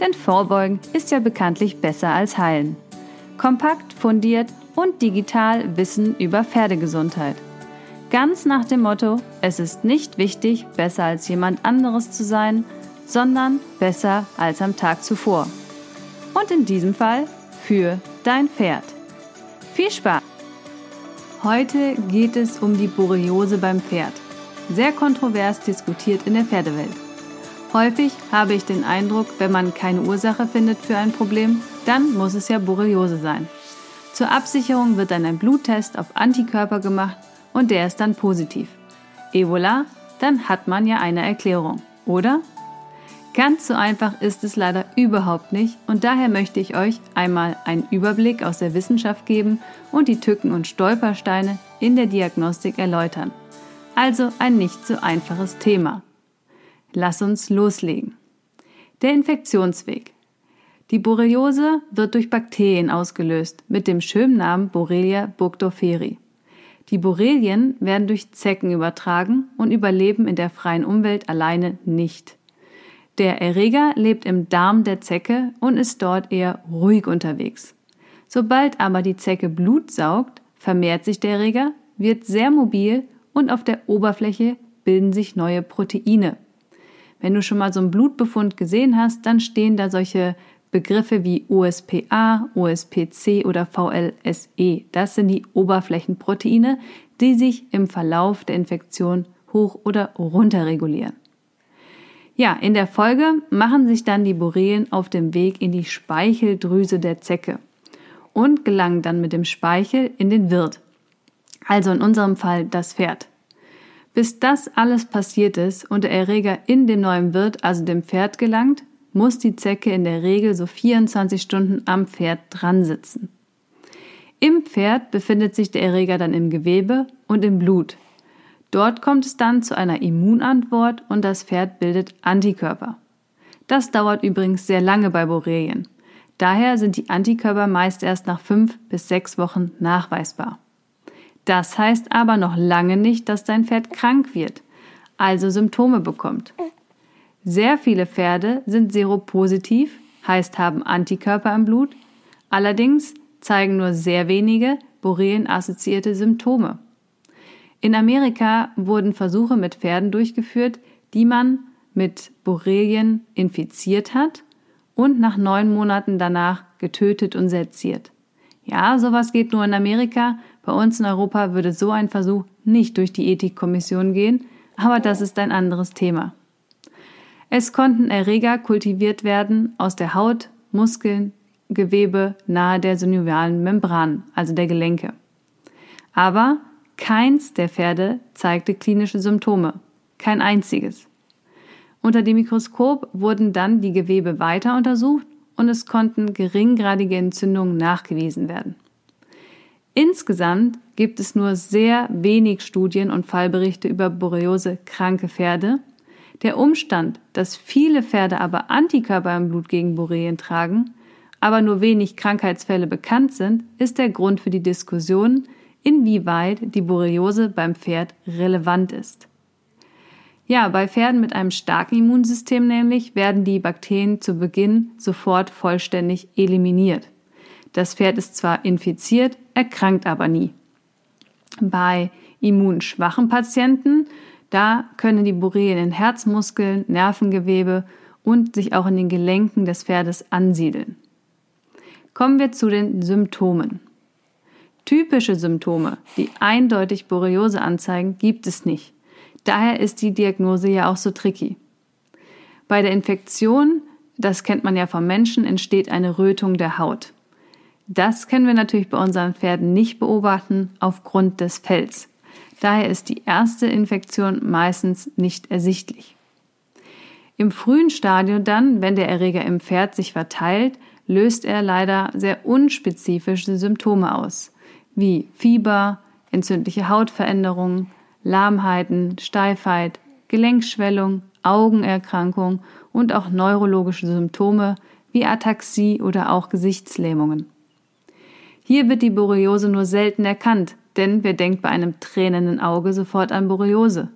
Denn Vorbeugen ist ja bekanntlich besser als Heilen. Kompakt, fundiert und digital Wissen über Pferdegesundheit. Ganz nach dem Motto, es ist nicht wichtig, besser als jemand anderes zu sein, sondern besser als am Tag zuvor. Und in diesem Fall für dein Pferd. Viel Spaß! Heute geht es um die Borreliose beim Pferd. Sehr kontrovers diskutiert in der Pferdewelt. Häufig habe ich den Eindruck, wenn man keine Ursache findet für ein Problem, dann muss es ja Borreliose sein. Zur Absicherung wird dann ein Bluttest auf Antikörper gemacht und der ist dann positiv. Ebola, dann hat man ja eine Erklärung, oder? Ganz so einfach ist es leider überhaupt nicht und daher möchte ich euch einmal einen Überblick aus der Wissenschaft geben und die Tücken und Stolpersteine in der Diagnostik erläutern. Also ein nicht so einfaches Thema. Lass uns loslegen. Der Infektionsweg. Die Borreliose wird durch Bakterien ausgelöst mit dem schönen Namen Borrelia burgdorferi. Die Borrelien werden durch Zecken übertragen und überleben in der freien Umwelt alleine nicht. Der Erreger lebt im Darm der Zecke und ist dort eher ruhig unterwegs. Sobald aber die Zecke Blut saugt, vermehrt sich der Erreger, wird sehr mobil und auf der Oberfläche bilden sich neue Proteine. Wenn du schon mal so einen Blutbefund gesehen hast, dann stehen da solche Begriffe wie OSPA, OSPC oder VLSE. Das sind die Oberflächenproteine, die sich im Verlauf der Infektion hoch oder runter regulieren. Ja, in der Folge machen sich dann die Borrelien auf dem Weg in die Speicheldrüse der Zecke und gelangen dann mit dem Speichel in den Wirt. Also in unserem Fall das Pferd. Bis das alles passiert ist und der Erreger in dem neuen Wirt, also dem Pferd, gelangt, muss die Zecke in der Regel so 24 Stunden am Pferd dran sitzen. Im Pferd befindet sich der Erreger dann im Gewebe und im Blut. Dort kommt es dann zu einer Immunantwort und das Pferd bildet Antikörper. Das dauert übrigens sehr lange bei Borrelien. Daher sind die Antikörper meist erst nach fünf bis sechs Wochen nachweisbar. Das heißt aber noch lange nicht, dass dein Pferd krank wird, also Symptome bekommt. Sehr viele Pferde sind seropositiv, heißt haben Antikörper im Blut, allerdings zeigen nur sehr wenige Borrelien-assoziierte Symptome. In Amerika wurden Versuche mit Pferden durchgeführt, die man mit Borrelien infiziert hat und nach neun Monaten danach getötet und seziert. Ja, sowas geht nur in Amerika. Bei uns in Europa würde so ein Versuch nicht durch die Ethikkommission gehen, aber das ist ein anderes Thema. Es konnten Erreger kultiviert werden aus der Haut, Muskeln, Gewebe nahe der synovialen Membran, also der Gelenke. Aber keins der Pferde zeigte klinische Symptome, kein einziges. Unter dem Mikroskop wurden dann die Gewebe weiter untersucht und es konnten geringgradige Entzündungen nachgewiesen werden. Insgesamt gibt es nur sehr wenig Studien und Fallberichte über Borreliose kranke Pferde der Umstand, dass viele Pferde aber Antikörper im Blut gegen Borrelien tragen, aber nur wenig Krankheitsfälle bekannt sind, ist der Grund für die Diskussion, inwieweit die Borreliose beim Pferd relevant ist. Ja, bei Pferden mit einem starken Immunsystem nämlich werden die Bakterien zu Beginn sofort vollständig eliminiert. Das Pferd ist zwar infiziert, erkrankt aber nie. Bei immunschwachen Patienten da können die Borrelien in Herzmuskeln, Nervengewebe und sich auch in den Gelenken des Pferdes ansiedeln. Kommen wir zu den Symptomen. Typische Symptome, die eindeutig Borreliose anzeigen, gibt es nicht. Daher ist die Diagnose ja auch so tricky. Bei der Infektion, das kennt man ja vom Menschen, entsteht eine Rötung der Haut. Das können wir natürlich bei unseren Pferden nicht beobachten aufgrund des Fells. Daher ist die erste Infektion meistens nicht ersichtlich. Im frühen Stadium dann, wenn der Erreger im Pferd sich verteilt, löst er leider sehr unspezifische Symptome aus, wie Fieber, entzündliche Hautveränderungen, Lahmheiten, Steifheit, Gelenkschwellung, Augenerkrankung und auch neurologische Symptome wie Ataxie oder auch Gesichtslähmungen. Hier wird die Borreliose nur selten erkannt, denn wer denkt bei einem tränenden Auge sofort an Borreliose?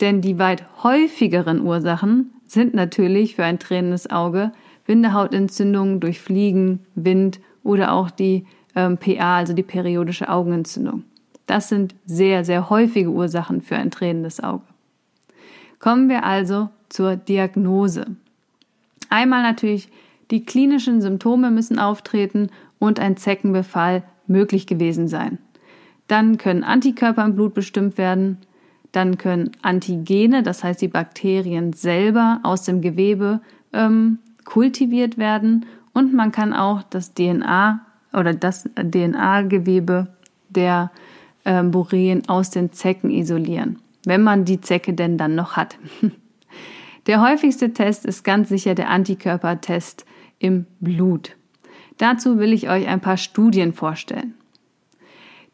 Denn die weit häufigeren Ursachen sind natürlich für ein tränendes Auge Bindehautentzündungen durch Fliegen, Wind oder auch die ähm, PA, also die periodische Augenentzündung. Das sind sehr, sehr häufige Ursachen für ein tränendes Auge. Kommen wir also zur Diagnose. Einmal natürlich die klinischen Symptome müssen auftreten und ein Zeckenbefall möglich gewesen sein. Dann können Antikörper im Blut bestimmt werden. Dann können Antigene, das heißt die Bakterien selber aus dem Gewebe ähm, kultiviert werden. Und man kann auch das DNA oder das DNA-Gewebe der ähm, Borrelien aus den Zecken isolieren, wenn man die Zecke denn dann noch hat. Der häufigste Test ist ganz sicher der Antikörpertest im Blut. Dazu will ich euch ein paar Studien vorstellen.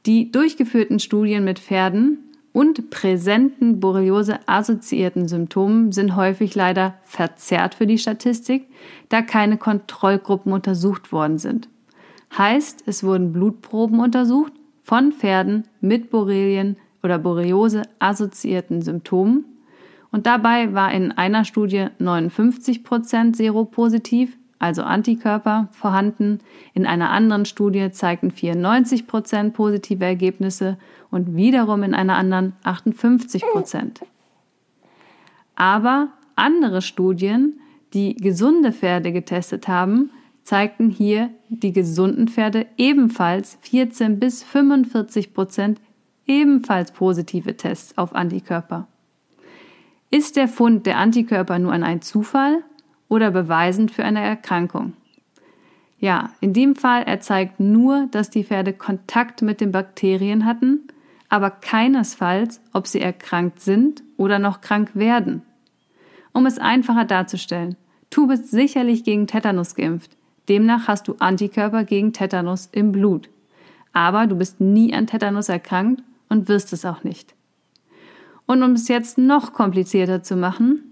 Die durchgeführten Studien mit Pferden und präsenten Borreliose-assoziierten Symptomen sind häufig leider verzerrt für die Statistik, da keine Kontrollgruppen untersucht worden sind. Heißt, es wurden Blutproben untersucht von Pferden mit Borrelien oder Borreliose-assoziierten Symptomen und dabei war in einer Studie 59% seropositiv also Antikörper, vorhanden. In einer anderen Studie zeigten 94 Prozent positive Ergebnisse und wiederum in einer anderen 58 Prozent. Aber andere Studien, die gesunde Pferde getestet haben, zeigten hier die gesunden Pferde ebenfalls 14 bis 45 Prozent ebenfalls positive Tests auf Antikörper. Ist der Fund der Antikörper nur ein Zufall oder beweisend für eine Erkrankung. Ja, in dem Fall er zeigt nur, dass die Pferde Kontakt mit den Bakterien hatten, aber keinesfalls, ob sie erkrankt sind oder noch krank werden. Um es einfacher darzustellen, du bist sicherlich gegen Tetanus geimpft. Demnach hast du Antikörper gegen Tetanus im Blut. Aber du bist nie an Tetanus erkrankt und wirst es auch nicht. Und um es jetzt noch komplizierter zu machen,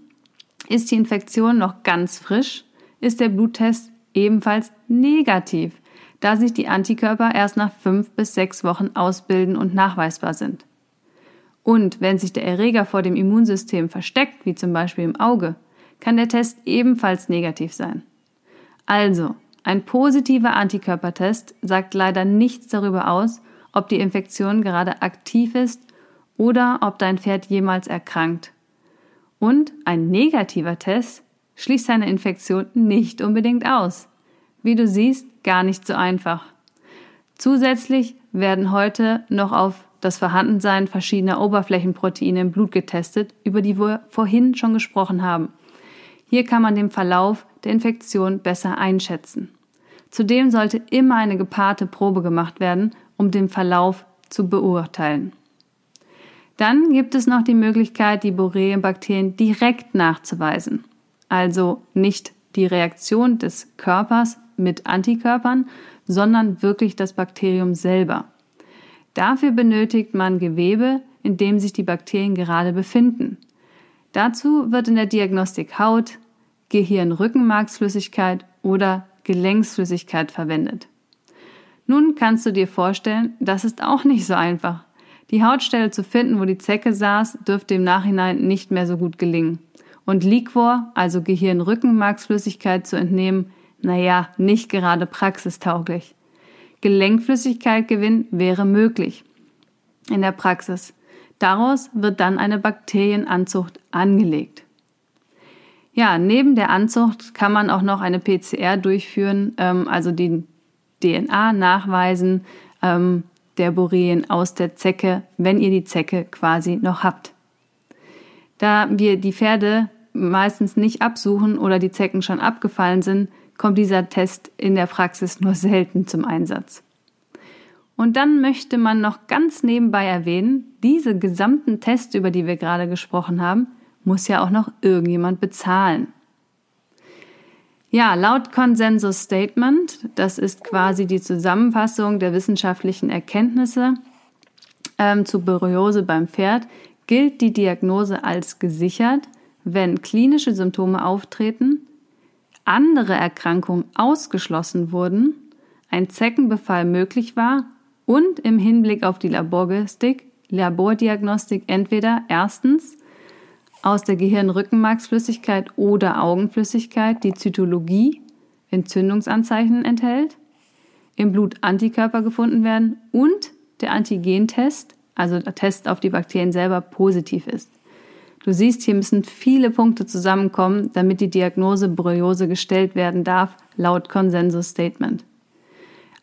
ist die Infektion noch ganz frisch, ist der Bluttest ebenfalls negativ, da sich die Antikörper erst nach fünf bis sechs Wochen ausbilden und nachweisbar sind. Und wenn sich der Erreger vor dem Immunsystem versteckt, wie zum Beispiel im Auge, kann der Test ebenfalls negativ sein. Also, ein positiver Antikörpertest sagt leider nichts darüber aus, ob die Infektion gerade aktiv ist oder ob dein Pferd jemals erkrankt und ein negativer Test schließt eine Infektion nicht unbedingt aus. Wie du siehst, gar nicht so einfach. Zusätzlich werden heute noch auf das Vorhandensein verschiedener Oberflächenproteine im Blut getestet, über die wir vorhin schon gesprochen haben. Hier kann man den Verlauf der Infektion besser einschätzen. Zudem sollte immer eine gepaarte Probe gemacht werden, um den Verlauf zu beurteilen. Dann gibt es noch die Möglichkeit, die Borrelienbakterien direkt nachzuweisen. Also nicht die Reaktion des Körpers mit Antikörpern, sondern wirklich das Bakterium selber. Dafür benötigt man Gewebe, in dem sich die Bakterien gerade befinden. Dazu wird in der Diagnostik Haut, Gehirn-Rückenmarksflüssigkeit oder Gelenksflüssigkeit verwendet. Nun kannst du dir vorstellen, das ist auch nicht so einfach. Die Hautstelle zu finden, wo die Zecke saß, dürfte im Nachhinein nicht mehr so gut gelingen. Und Liquor, also Gehirn-Rückenmarksflüssigkeit zu entnehmen, naja, nicht gerade praxistauglich. Gelenkflüssigkeit gewinnen wäre möglich. In der Praxis. Daraus wird dann eine Bakterienanzucht angelegt. Ja, neben der Anzucht kann man auch noch eine PCR durchführen, ähm, also die DNA nachweisen, ähm, der Borrelien aus der Zecke, wenn ihr die Zecke quasi noch habt. Da wir die Pferde meistens nicht absuchen oder die Zecken schon abgefallen sind, kommt dieser Test in der Praxis nur selten zum Einsatz. Und dann möchte man noch ganz nebenbei erwähnen, diese gesamten Tests, über die wir gerade gesprochen haben, muss ja auch noch irgendjemand bezahlen. Ja, laut Consensus Statement, das ist quasi die Zusammenfassung der wissenschaftlichen Erkenntnisse ähm, zu Borreliose beim Pferd, gilt die Diagnose als gesichert, wenn klinische Symptome auftreten, andere Erkrankungen ausgeschlossen wurden, ein Zeckenbefall möglich war und im Hinblick auf die Labordiagnostik, Labordiagnostik entweder erstens aus der Gehirnrückenmarksflüssigkeit oder Augenflüssigkeit die Zytologie Entzündungsanzeichen enthält, im Blut Antikörper gefunden werden und der Antigentest, also der Test auf die Bakterien selber, positiv ist. Du siehst, hier müssen viele Punkte zusammenkommen, damit die Diagnose Borreliose gestellt werden darf, laut Consensus Statement.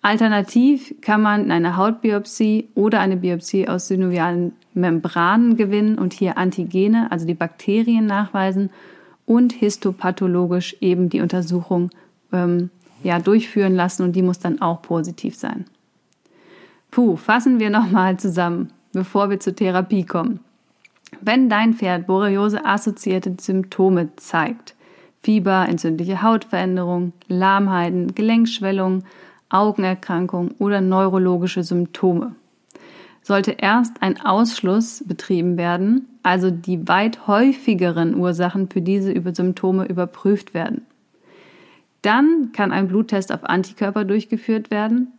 Alternativ kann man eine Hautbiopsie oder eine Biopsie aus synovialen Membranen gewinnen und hier Antigene, also die Bakterien nachweisen und histopathologisch eben die Untersuchung ähm, ja, durchführen lassen und die muss dann auch positiv sein. Puh, fassen wir nochmal zusammen, bevor wir zur Therapie kommen. Wenn dein Pferd Borreliose-assoziierte Symptome zeigt, Fieber, entzündliche Hautveränderung, Lahmheiten, Gelenkschwellung, Augenerkrankung oder neurologische Symptome. Sollte erst ein Ausschluss betrieben werden, also die weit häufigeren Ursachen für diese Symptome überprüft werden. Dann kann ein Bluttest auf Antikörper durchgeführt werden.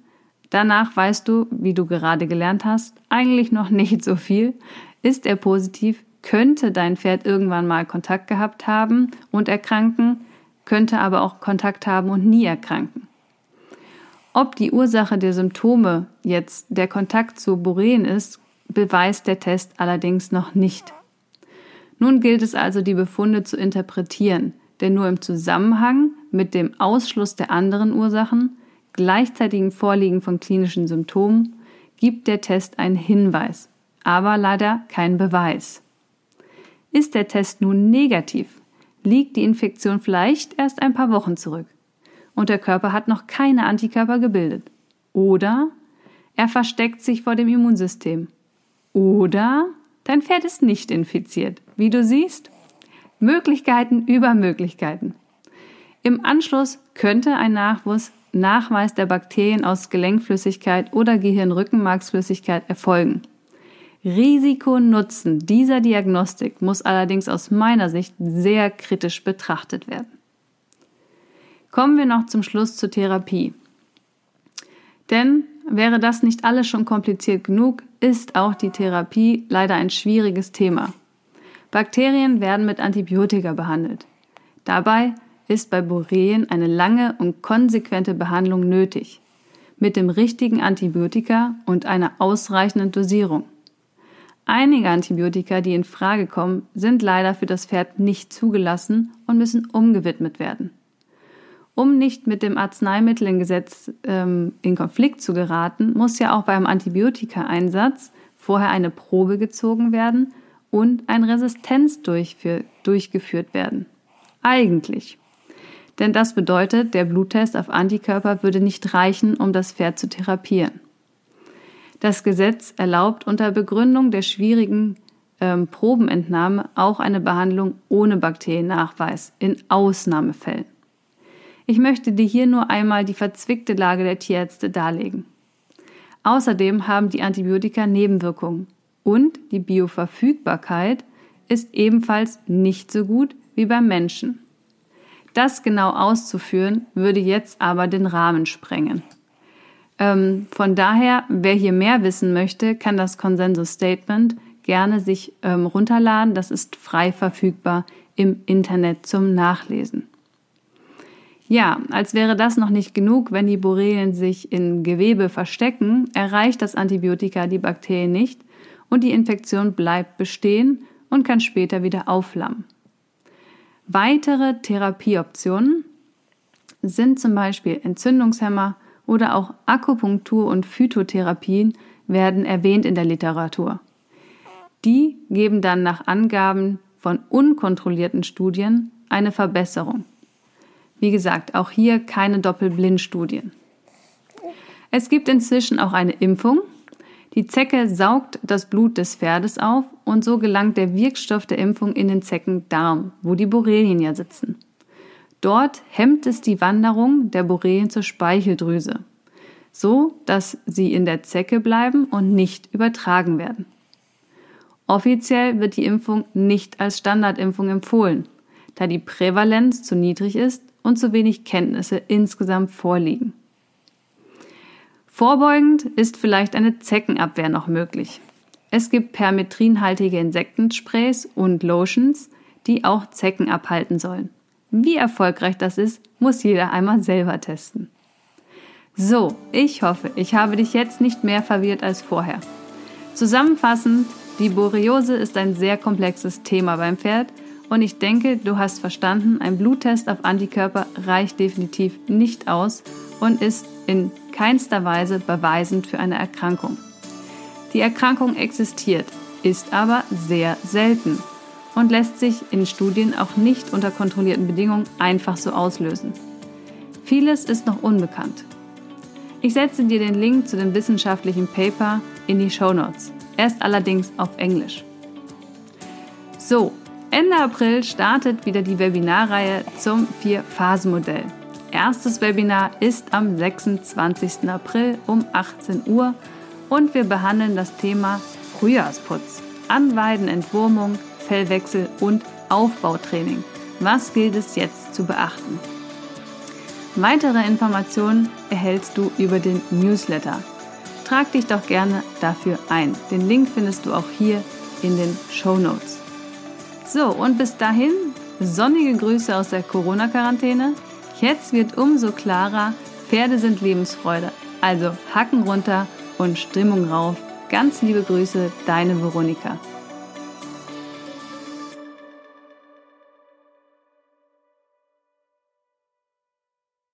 Danach weißt du, wie du gerade gelernt hast, eigentlich noch nicht so viel. Ist er positiv, könnte dein Pferd irgendwann mal Kontakt gehabt haben und erkranken, könnte aber auch Kontakt haben und nie erkranken. Ob die Ursache der Symptome jetzt der Kontakt zu Borreen ist, beweist der Test allerdings noch nicht. Nun gilt es also, die Befunde zu interpretieren, denn nur im Zusammenhang mit dem Ausschluss der anderen Ursachen, gleichzeitigen Vorliegen von klinischen Symptomen, gibt der Test einen Hinweis, aber leider keinen Beweis. Ist der Test nun negativ, liegt die Infektion vielleicht erst ein paar Wochen zurück und der Körper hat noch keine Antikörper gebildet. Oder er versteckt sich vor dem Immunsystem. Oder dein Pferd ist nicht infiziert. Wie du siehst, Möglichkeiten über Möglichkeiten. Im Anschluss könnte ein Nachwuchs Nachweis der Bakterien aus Gelenkflüssigkeit oder Gehirnrückenmarksflüssigkeit erfolgen. Risiko-Nutzen dieser Diagnostik muss allerdings aus meiner Sicht sehr kritisch betrachtet werden. Kommen wir noch zum Schluss zur Therapie. Denn wäre das nicht alles schon kompliziert genug, ist auch die Therapie leider ein schwieriges Thema. Bakterien werden mit Antibiotika behandelt. Dabei ist bei Borrelien eine lange und konsequente Behandlung nötig, mit dem richtigen Antibiotika und einer ausreichenden Dosierung. Einige Antibiotika, die in Frage kommen, sind leider für das Pferd nicht zugelassen und müssen umgewidmet werden. Um nicht mit dem Arzneimittelgesetz ähm, in Konflikt zu geraten, muss ja auch beim Antibiotikaeinsatz vorher eine Probe gezogen werden und ein Resistenz durchgeführt werden. Eigentlich. Denn das bedeutet, der Bluttest auf Antikörper würde nicht reichen, um das Pferd zu therapieren. Das Gesetz erlaubt unter Begründung der schwierigen ähm, Probenentnahme auch eine Behandlung ohne Bakteriennachweis in Ausnahmefällen. Ich möchte dir hier nur einmal die verzwickte Lage der Tierärzte darlegen. Außerdem haben die Antibiotika Nebenwirkungen und die Bioverfügbarkeit ist ebenfalls nicht so gut wie beim Menschen. Das genau auszuführen, würde jetzt aber den Rahmen sprengen. Ähm, von daher, wer hier mehr wissen möchte, kann das Consensus Statement gerne sich ähm, runterladen. Das ist frei verfügbar im Internet zum Nachlesen. Ja, als wäre das noch nicht genug, wenn die Borrelien sich in Gewebe verstecken, erreicht das Antibiotika die Bakterien nicht und die Infektion bleibt bestehen und kann später wieder aufflammen. Weitere Therapieoptionen sind zum Beispiel Entzündungshemmer oder auch Akupunktur und Phytotherapien werden erwähnt in der Literatur. Die geben dann nach Angaben von unkontrollierten Studien eine Verbesserung. Wie gesagt, auch hier keine Doppelblindstudien. Es gibt inzwischen auch eine Impfung. Die Zecke saugt das Blut des Pferdes auf und so gelangt der Wirkstoff der Impfung in den Zeckendarm, wo die Borrelien ja sitzen. Dort hemmt es die Wanderung der Borrelien zur Speicheldrüse, so dass sie in der Zecke bleiben und nicht übertragen werden. Offiziell wird die Impfung nicht als Standardimpfung empfohlen, da die Prävalenz zu niedrig ist und zu wenig Kenntnisse insgesamt vorliegen. Vorbeugend ist vielleicht eine Zeckenabwehr noch möglich. Es gibt permetrinhaltige Insektensprays und Lotions, die auch Zecken abhalten sollen. Wie erfolgreich das ist, muss jeder einmal selber testen. So, ich hoffe, ich habe dich jetzt nicht mehr verwirrt als vorher. Zusammenfassend, die Borreliose ist ein sehr komplexes Thema beim Pferd und ich denke, du hast verstanden, ein Bluttest auf Antikörper reicht definitiv nicht aus und ist in keinster Weise beweisend für eine Erkrankung. Die Erkrankung existiert, ist aber sehr selten und lässt sich in Studien auch nicht unter kontrollierten Bedingungen einfach so auslösen. Vieles ist noch unbekannt. Ich setze dir den Link zu dem wissenschaftlichen Paper in die Show Notes. Er ist allerdings auf Englisch. So, Ende April startet wieder die Webinarreihe zum Vier-Phasen-Modell. Erstes Webinar ist am 26. April um 18 Uhr und wir behandeln das Thema Frühjahrsputz, Anweidenentwurmung, Fellwechsel und Aufbautraining. Was gilt es jetzt zu beachten? Weitere Informationen erhältst du über den Newsletter. Trag dich doch gerne dafür ein. Den Link findest du auch hier in den Show Notes. So, und bis dahin sonnige Grüße aus der Corona-Quarantäne. Jetzt wird umso klarer, Pferde sind Lebensfreude. Also Hacken runter und Stimmung rauf. Ganz liebe Grüße, deine Veronika.